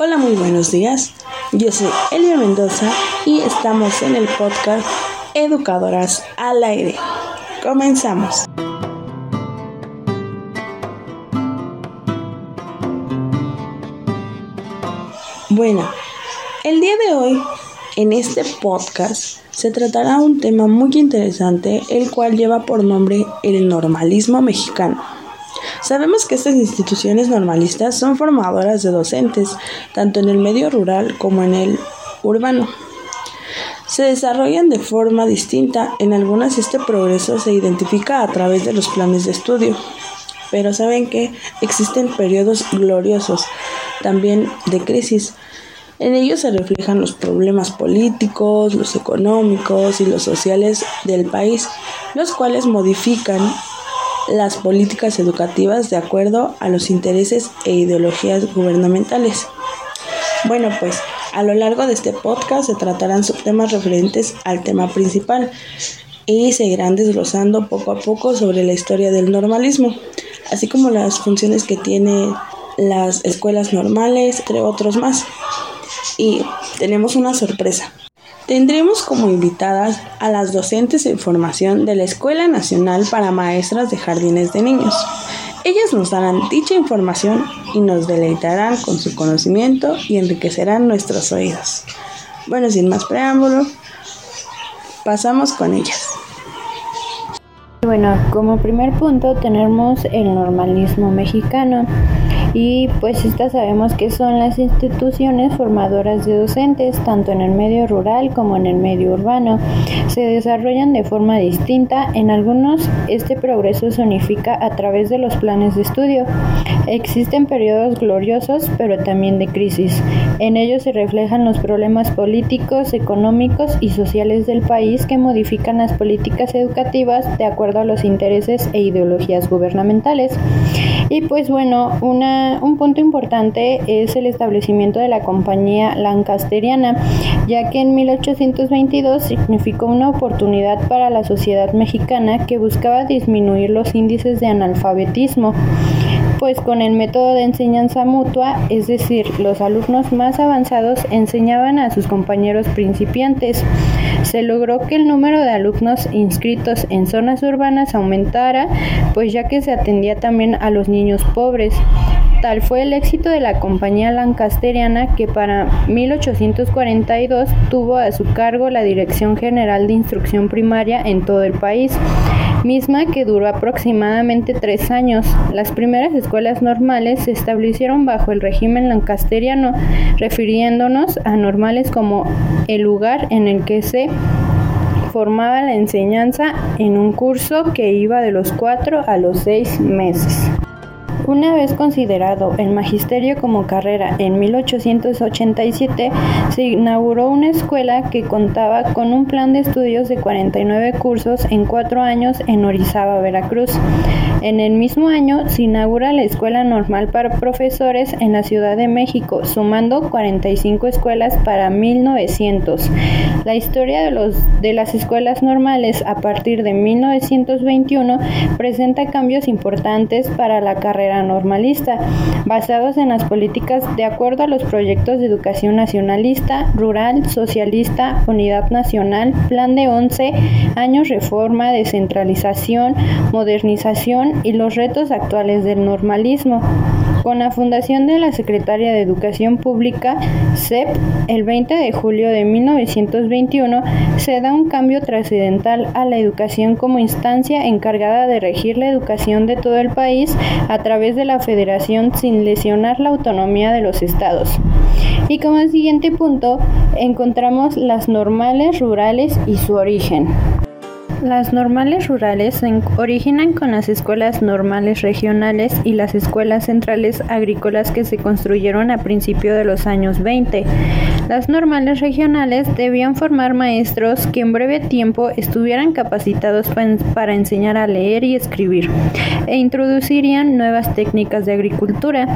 Hola, muy buenos días. Yo soy Elia Mendoza y estamos en el podcast Educadoras al Aire. Comenzamos. Bueno, el día de hoy, en este podcast, se tratará un tema muy interesante, el cual lleva por nombre el normalismo mexicano. Sabemos que estas instituciones normalistas son formadoras de docentes, tanto en el medio rural como en el urbano. Se desarrollan de forma distinta, en algunas este progreso se identifica a través de los planes de estudio, pero saben que existen periodos gloriosos, también de crisis. En ellos se reflejan los problemas políticos, los económicos y los sociales del país, los cuales modifican las políticas educativas de acuerdo a los intereses e ideologías gubernamentales. Bueno, pues a lo largo de este podcast se tratarán subtemas referentes al tema principal y se irán desglosando poco a poco sobre la historia del normalismo, así como las funciones que tiene las escuelas normales, entre otros más. Y tenemos una sorpresa. Tendremos como invitadas a las docentes en formación de la Escuela Nacional para Maestras de Jardines de Niños. Ellas nos darán dicha información y nos deleitarán con su conocimiento y enriquecerán nuestros oídos. Bueno, sin más preámbulo, pasamos con ellas. Bueno, como primer punto tenemos el normalismo mexicano y pues estas sabemos que son las instituciones formadoras de docentes tanto en el medio rural como en el medio urbano. Se desarrollan de forma distinta, en algunos este progreso se unifica a través de los planes de estudio. Existen periodos gloriosos pero también de crisis. En ellos se reflejan los problemas políticos, económicos y sociales del país que modifican las políticas educativas de acuerdo a los intereses e ideologías gubernamentales. Y pues bueno, una, un punto importante es el establecimiento de la compañía lancasteriana, ya que en 1822 significó una oportunidad para la sociedad mexicana que buscaba disminuir los índices de analfabetismo pues con el método de enseñanza mutua, es decir, los alumnos más avanzados enseñaban a sus compañeros principiantes. Se logró que el número de alumnos inscritos en zonas urbanas aumentara, pues ya que se atendía también a los niños pobres. Tal fue el éxito de la compañía lancasteriana que para 1842 tuvo a su cargo la Dirección General de Instrucción Primaria en todo el país misma que duró aproximadamente tres años. Las primeras escuelas normales se establecieron bajo el régimen lancasteriano, refiriéndonos a normales como el lugar en el que se formaba la enseñanza en un curso que iba de los cuatro a los seis meses. Una vez considerado el magisterio como carrera en 1887, se inauguró una escuela que contaba con un plan de estudios de 49 cursos en cuatro años en Orizaba, Veracruz. En el mismo año se inaugura la Escuela Normal para Profesores en la Ciudad de México, sumando 45 escuelas para 1900. La historia de, los, de las escuelas normales a partir de 1921 presenta cambios importantes para la carrera normalista, basados en las políticas de acuerdo a los proyectos de educación nacionalista, rural, socialista, unidad nacional, plan de 11 años, reforma, descentralización, modernización y los retos actuales del normalismo. Con la fundación de la Secretaría de Educación Pública, CEP, el 20 de julio de 1921, se da un cambio trascendental a la educación como instancia encargada de regir la educación de todo el país a través de la federación sin lesionar la autonomía de los estados. Y como siguiente punto, encontramos las normales rurales y su origen. Las normales rurales se originan con las escuelas normales regionales y las escuelas centrales agrícolas que se construyeron a principios de los años 20. Las normales regionales debían formar maestros que en breve tiempo estuvieran capacitados para enseñar a leer y escribir e introducirían nuevas técnicas de agricultura.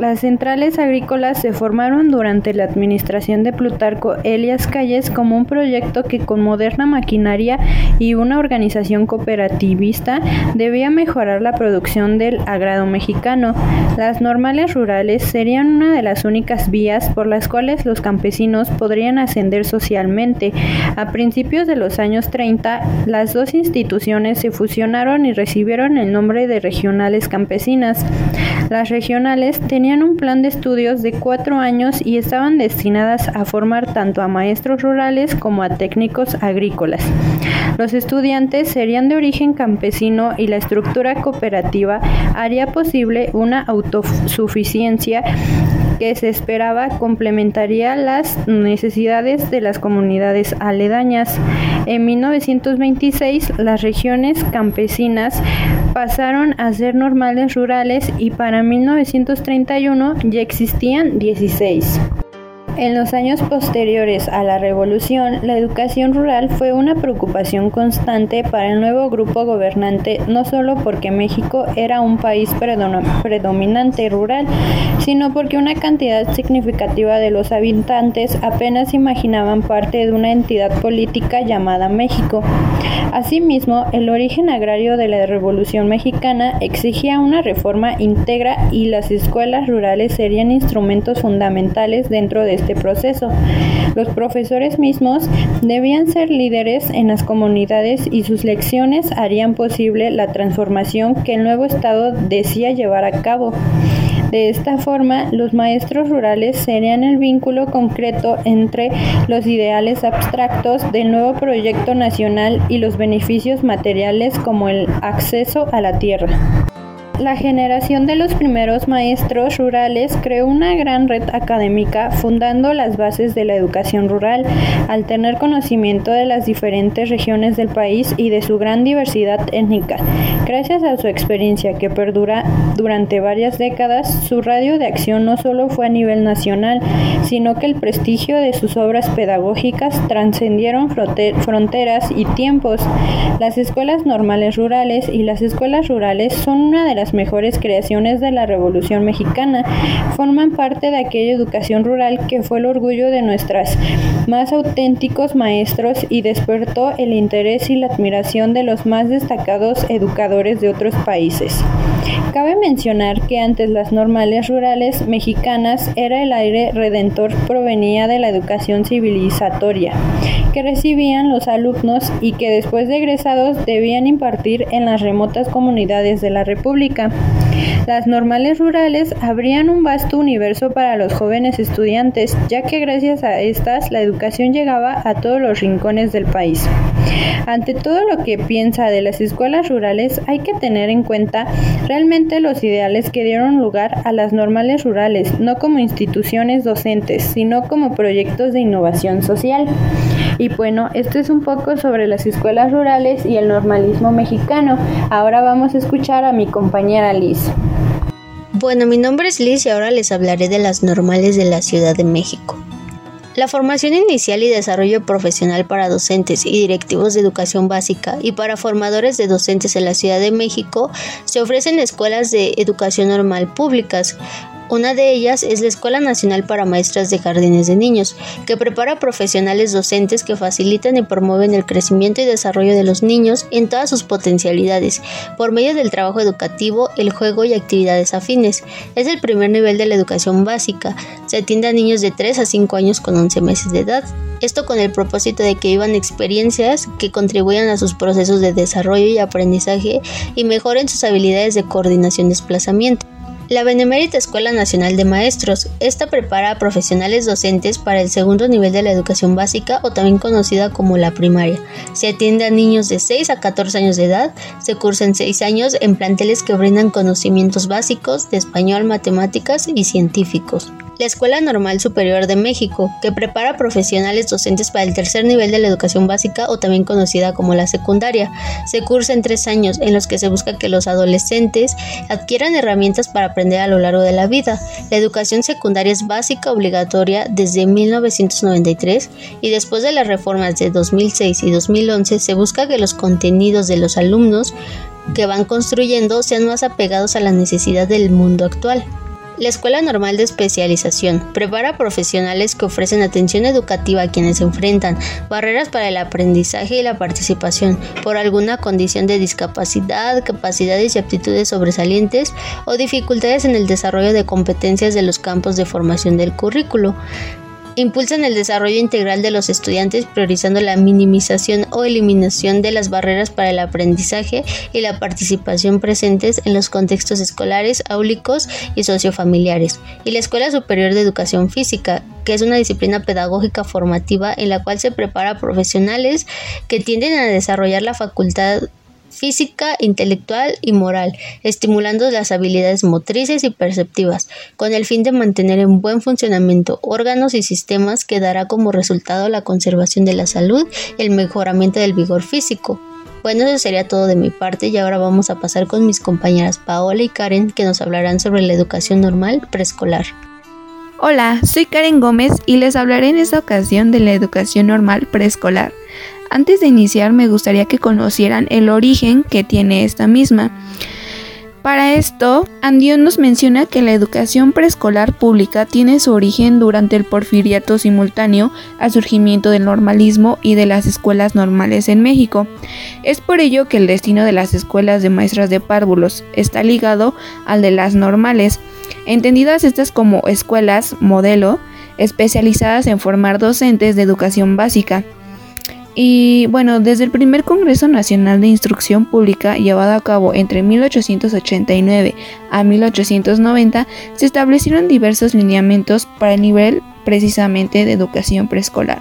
Las centrales agrícolas se formaron durante la administración de Plutarco Elias Calles como un proyecto que con moderna maquinaria y una organización cooperativista debía mejorar la producción del agrado mexicano. Las normales rurales serían una de las únicas vías por las cuales los campesinos podrían ascender socialmente. A principios de los años 30, las dos instituciones se fusionaron y recibieron el nombre de regionales campesinas. Las regionales tenían un plan de estudios de cuatro años y estaban destinadas a formar tanto a maestros rurales como a técnicos agrícolas. Los estudiantes serían de origen campesino y la estructura cooperativa haría posible una autosuficiencia que se esperaba complementaría las necesidades de las comunidades aledañas. En 1926 las regiones campesinas pasaron a ser normales rurales y para 1931 ya existían 16. En los años posteriores a la revolución, la educación rural fue una preocupación constante para el nuevo grupo gobernante, no solo porque México era un país predominante rural, sino porque una cantidad significativa de los habitantes apenas imaginaban parte de una entidad política llamada México. Asimismo, el origen agrario de la Revolución Mexicana exigía una reforma íntegra y las escuelas rurales serían instrumentos fundamentales dentro de este proceso. Los profesores mismos debían ser líderes en las comunidades y sus lecciones harían posible la transformación que el nuevo Estado decía llevar a cabo. De esta forma, los maestros rurales serían el vínculo concreto entre los ideales abstractos del nuevo proyecto nacional y los beneficios materiales como el acceso a la tierra. La generación de los primeros maestros rurales creó una gran red académica fundando las bases de la educación rural, al tener conocimiento de las diferentes regiones del país y de su gran diversidad étnica. Gracias a su experiencia que perdura durante varias décadas, su radio de acción no solo fue a nivel nacional, sino que el prestigio de sus obras pedagógicas trascendieron fronteras y tiempos. Las escuelas normales rurales y las escuelas rurales son una de las mejores creaciones de la Revolución Mexicana. Forman parte de aquella educación rural que fue el orgullo de nuestros más auténticos maestros y despertó el interés y la admiración de los más destacados educadores de otros países. Cabe mencionar que antes las normales rurales mexicanas era el aire redentor provenía de la educación civilizatoria que recibían los alumnos y que después de egresados debían impartir en las remotas comunidades de la República. Las normales rurales abrían un vasto universo para los jóvenes estudiantes, ya que gracias a estas la educación llegaba a todos los rincones del país. Ante todo lo que piensa de las escuelas rurales, hay que tener en cuenta realmente los ideales que dieron lugar a las normales rurales, no como instituciones docentes, sino como proyectos de innovación social. Y bueno, esto es un poco sobre las escuelas rurales y el normalismo mexicano. Ahora vamos a escuchar a mi compañera Liz. Bueno, mi nombre es Liz y ahora les hablaré de las normales de la Ciudad de México. La formación inicial y desarrollo profesional para docentes y directivos de educación básica y para formadores de docentes en la Ciudad de México se ofrecen escuelas de educación normal públicas, una de ellas es la Escuela Nacional para Maestras de Jardines de Niños, que prepara profesionales docentes que facilitan y promueven el crecimiento y desarrollo de los niños en todas sus potencialidades, por medio del trabajo educativo, el juego y actividades afines. Es el primer nivel de la educación básica. Se atiende a niños de 3 a 5 años con 11 meses de edad. Esto con el propósito de que vivan experiencias que contribuyan a sus procesos de desarrollo y aprendizaje y mejoren sus habilidades de coordinación y desplazamiento. La Benemérita Escuela Nacional de Maestros. Esta prepara a profesionales docentes para el segundo nivel de la educación básica o también conocida como la primaria. Se atiende a niños de 6 a 14 años de edad. Se cursa en 6 años en planteles que brindan conocimientos básicos de español, matemáticas y científicos la Escuela Normal Superior de México, que prepara profesionales docentes para el tercer nivel de la educación básica o también conocida como la secundaria. Se cursa en tres años, en los que se busca que los adolescentes adquieran herramientas para aprender a lo largo de la vida. La educación secundaria es básica obligatoria desde 1993 y después de las reformas de 2006 y 2011 se busca que los contenidos de los alumnos que van construyendo sean más apegados a la necesidad del mundo actual. La Escuela Normal de Especialización prepara profesionales que ofrecen atención educativa a quienes enfrentan barreras para el aprendizaje y la participación por alguna condición de discapacidad, capacidades y aptitudes sobresalientes o dificultades en el desarrollo de competencias de los campos de formación del currículo. Impulsan el desarrollo integral de los estudiantes priorizando la minimización o eliminación de las barreras para el aprendizaje y la participación presentes en los contextos escolares, áulicos y sociofamiliares. Y la Escuela Superior de Educación Física, que es una disciplina pedagógica formativa en la cual se prepara profesionales que tienden a desarrollar la facultad física, intelectual y moral, estimulando las habilidades motrices y perceptivas, con el fin de mantener en buen funcionamiento órganos y sistemas que dará como resultado la conservación de la salud y el mejoramiento del vigor físico. Bueno, eso sería todo de mi parte y ahora vamos a pasar con mis compañeras Paola y Karen que nos hablarán sobre la educación normal preescolar. Hola, soy Karen Gómez y les hablaré en esta ocasión de la educación normal preescolar. Antes de iniciar me gustaría que conocieran el origen que tiene esta misma. Para esto, Andión nos menciona que la educación preescolar pública tiene su origen durante el porfiriato simultáneo al surgimiento del normalismo y de las escuelas normales en México. Es por ello que el destino de las escuelas de maestras de párvulos está ligado al de las normales, entendidas estas como escuelas modelo especializadas en formar docentes de educación básica. Y bueno, desde el primer Congreso Nacional de Instrucción Pública llevado a cabo entre 1889 a 1890, se establecieron diversos lineamientos para el nivel precisamente de educación preescolar,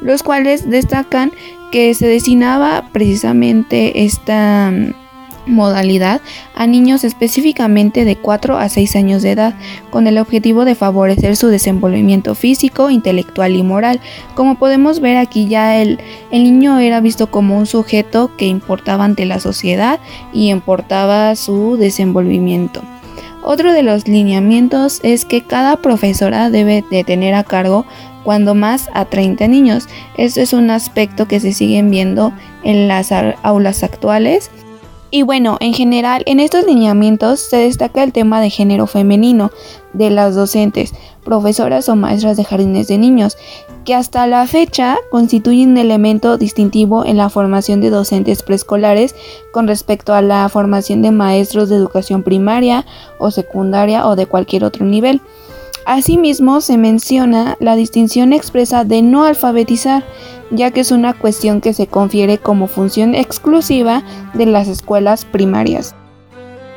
los cuales destacan que se destinaba precisamente esta modalidad a niños específicamente de 4 a 6 años de edad, con el objetivo de favorecer su desenvolvimiento físico, intelectual y moral. Como podemos ver aquí ya el, el niño era visto como un sujeto que importaba ante la sociedad y importaba su desenvolvimiento. Otro de los lineamientos es que cada profesora debe de tener a cargo cuando más a 30 niños. Esto es un aspecto que se siguen viendo en las aulas actuales y bueno, en general, en estos lineamientos se destaca el tema de género femenino de las docentes, profesoras o maestras de jardines de niños, que hasta la fecha constituyen un elemento distintivo en la formación de docentes preescolares con respecto a la formación de maestros de educación primaria o secundaria o de cualquier otro nivel. Asimismo, se menciona la distinción expresa de no alfabetizar, ya que es una cuestión que se confiere como función exclusiva de las escuelas primarias.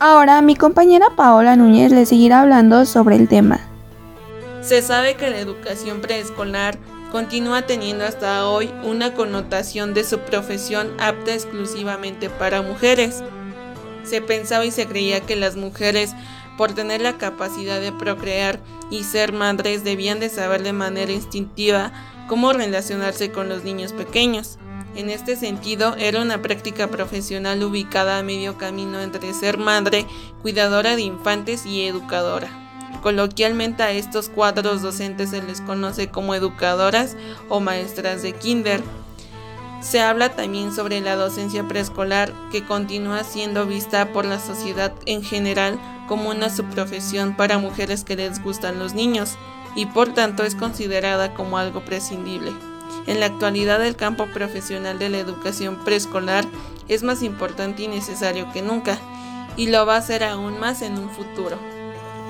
Ahora mi compañera Paola Núñez le seguirá hablando sobre el tema. Se sabe que la educación preescolar continúa teniendo hasta hoy una connotación de su profesión apta exclusivamente para mujeres. Se pensaba y se creía que las mujeres, por tener la capacidad de procrear y ser madres, debían de saber de manera instintiva cómo relacionarse con los niños pequeños. En este sentido, era una práctica profesional ubicada a medio camino entre ser madre, cuidadora de infantes y educadora. Coloquialmente a estos cuadros docentes se les conoce como educadoras o maestras de kinder. Se habla también sobre la docencia preescolar que continúa siendo vista por la sociedad en general como una subprofesión para mujeres que les gustan los niños y por tanto es considerada como algo prescindible. En la actualidad el campo profesional de la educación preescolar es más importante y necesario que nunca, y lo va a ser aún más en un futuro.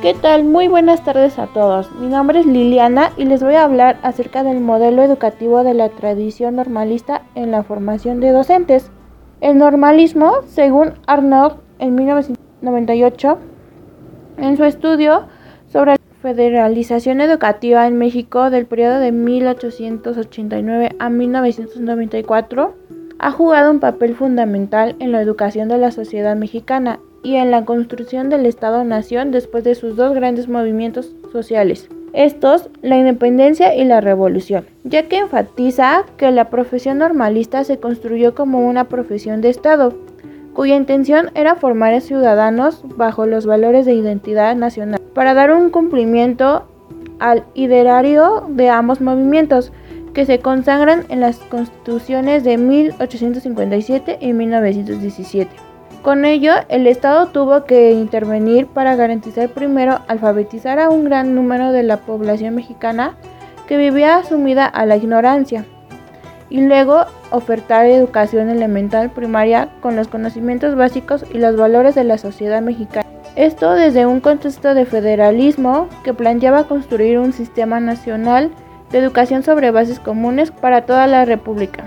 ¿Qué tal? Muy buenas tardes a todos. Mi nombre es Liliana y les voy a hablar acerca del modelo educativo de la tradición normalista en la formación de docentes. El normalismo, según Arnaud en 1998, en su estudio sobre federalización educativa en México del periodo de 1889 a 1994 ha jugado un papel fundamental en la educación de la sociedad mexicana y en la construcción del Estado-Nación después de sus dos grandes movimientos sociales. Estos, la independencia y la revolución, ya que enfatiza que la profesión normalista se construyó como una profesión de Estado, cuya intención era formar ciudadanos bajo los valores de identidad nacional para dar un cumplimiento al ideario de ambos movimientos que se consagran en las constituciones de 1857 y 1917. Con ello, el Estado tuvo que intervenir para garantizar primero alfabetizar a un gran número de la población mexicana que vivía sumida a la ignorancia y luego ofertar educación elemental primaria con los conocimientos básicos y los valores de la sociedad mexicana. Esto desde un contexto de federalismo que planteaba construir un sistema nacional de educación sobre bases comunes para toda la República.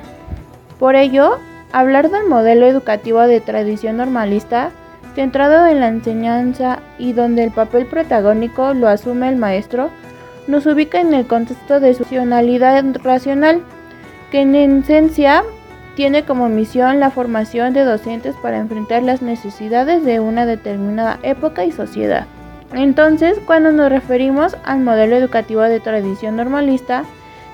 Por ello, Hablar del modelo educativo de tradición normalista, centrado en la enseñanza y donde el papel protagónico lo asume el maestro, nos ubica en el contexto de su racionalidad racional, que en esencia tiene como misión la formación de docentes para enfrentar las necesidades de una determinada época y sociedad. Entonces, cuando nos referimos al modelo educativo de tradición normalista,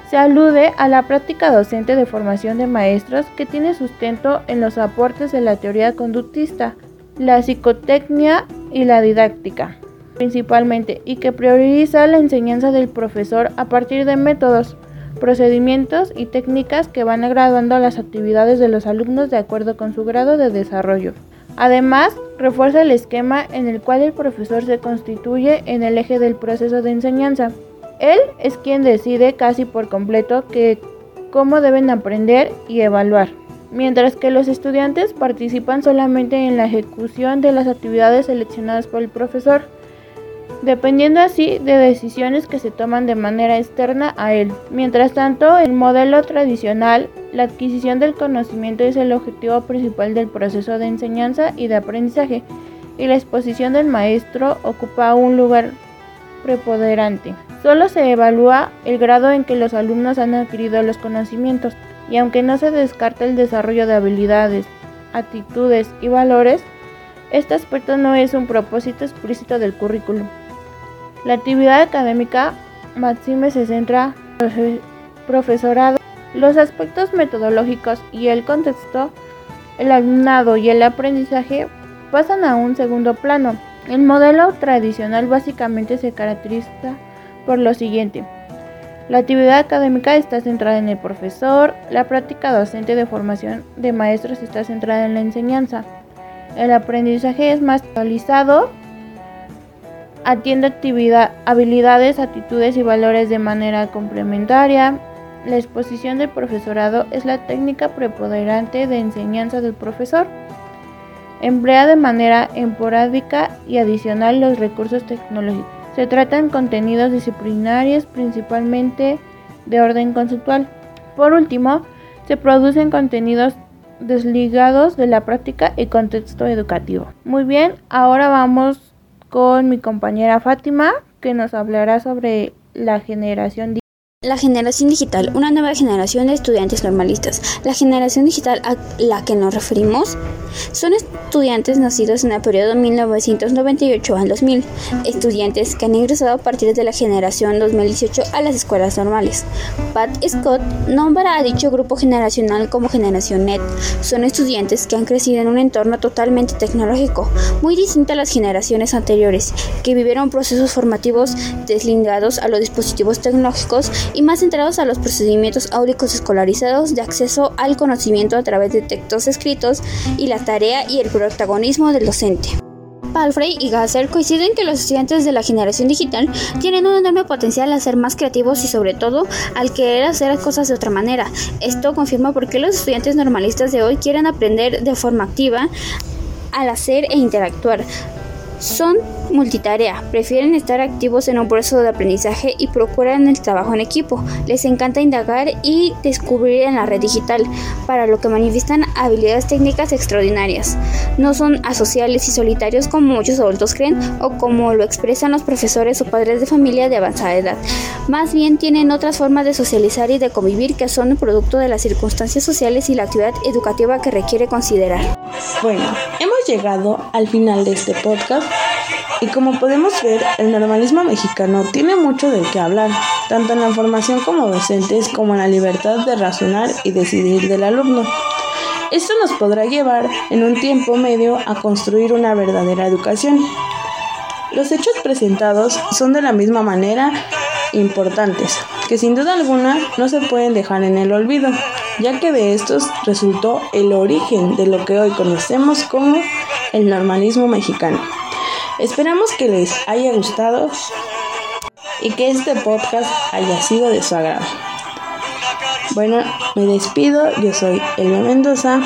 se alude a la práctica docente de formación de maestros que tiene sustento en los aportes de la teoría conductista, la psicotecnia y la didáctica, principalmente, y que prioriza la enseñanza del profesor a partir de métodos, procedimientos y técnicas que van graduando las actividades de los alumnos de acuerdo con su grado de desarrollo. Además, refuerza el esquema en el cual el profesor se constituye en el eje del proceso de enseñanza, él es quien decide casi por completo que cómo deben aprender y evaluar, mientras que los estudiantes participan solamente en la ejecución de las actividades seleccionadas por el profesor, dependiendo así de decisiones que se toman de manera externa a él. Mientras tanto, el modelo tradicional, la adquisición del conocimiento es el objetivo principal del proceso de enseñanza y de aprendizaje, y la exposición del maestro ocupa un lugar preponderante. Solo se evalúa el grado en que los alumnos han adquirido los conocimientos y aunque no se descarta el desarrollo de habilidades, actitudes y valores, este aspecto no es un propósito explícito del currículum. La actividad académica máxime se centra en el profesorado, los aspectos metodológicos y el contexto, el alumnado y el aprendizaje pasan a un segundo plano. El modelo tradicional básicamente se caracteriza por lo siguiente. La actividad académica está centrada en el profesor, la práctica docente de formación de maestros está centrada en la enseñanza. El aprendizaje es más actualizado, atiende actividad, habilidades, actitudes y valores de manera complementaria. La exposición del profesorado es la técnica preponderante de enseñanza del profesor. Emplea de manera esporádica y adicional los recursos tecnológicos. Se tratan contenidos disciplinarios principalmente de orden conceptual. Por último, se producen contenidos desligados de la práctica y contexto educativo. Muy bien, ahora vamos con mi compañera Fátima que nos hablará sobre la generación la generación digital, una nueva generación de estudiantes normalistas. La generación digital a la que nos referimos son estudiantes nacidos en el periodo 1998 al 2000, estudiantes que han ingresado a partir de la generación 2018 a las escuelas normales. Pat Scott nombra a dicho grupo generacional como generación NET. Son estudiantes que han crecido en un entorno totalmente tecnológico, muy distinto a las generaciones anteriores, que vivieron procesos formativos deslindados a los dispositivos tecnológicos y más centrados a los procedimientos áuricos escolarizados de acceso al conocimiento a través de textos escritos y la tarea y el protagonismo del docente. Palfrey y Gasser coinciden que los estudiantes de la generación digital tienen un enorme potencial a ser más creativos y sobre todo al querer hacer cosas de otra manera. Esto confirma por qué los estudiantes normalistas de hoy quieren aprender de forma activa al hacer e interactuar, son multitarea, prefieren estar activos en un proceso de aprendizaje y procuran el trabajo en equipo. Les encanta indagar y descubrir en la red digital, para lo que manifiestan habilidades técnicas extraordinarias. No son asociales y solitarios como muchos adultos creen o como lo expresan los profesores o padres de familia de avanzada edad. Más bien tienen otras formas de socializar y de convivir que son el producto de las circunstancias sociales y la actividad educativa que requiere considerar. Bueno, hemos llegado al final de este podcast y como podemos ver, el normalismo mexicano tiene mucho de qué hablar, tanto en la formación como docentes como en la libertad de razonar y decidir del alumno. Esto nos podrá llevar en un tiempo medio a construir una verdadera educación. Los hechos presentados son de la misma manera importantes, que sin duda alguna no se pueden dejar en el olvido. ya que de estos resultó el origen de lo que hoy conocemos como el normalismo mexicano. Esperamos que les haya gustado y que este podcast haya sido de su agrado. Bueno, me despido, yo soy Elma Mendoza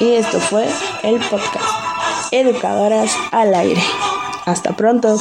y esto fue el podcast Educadoras al Aire. Hasta pronto.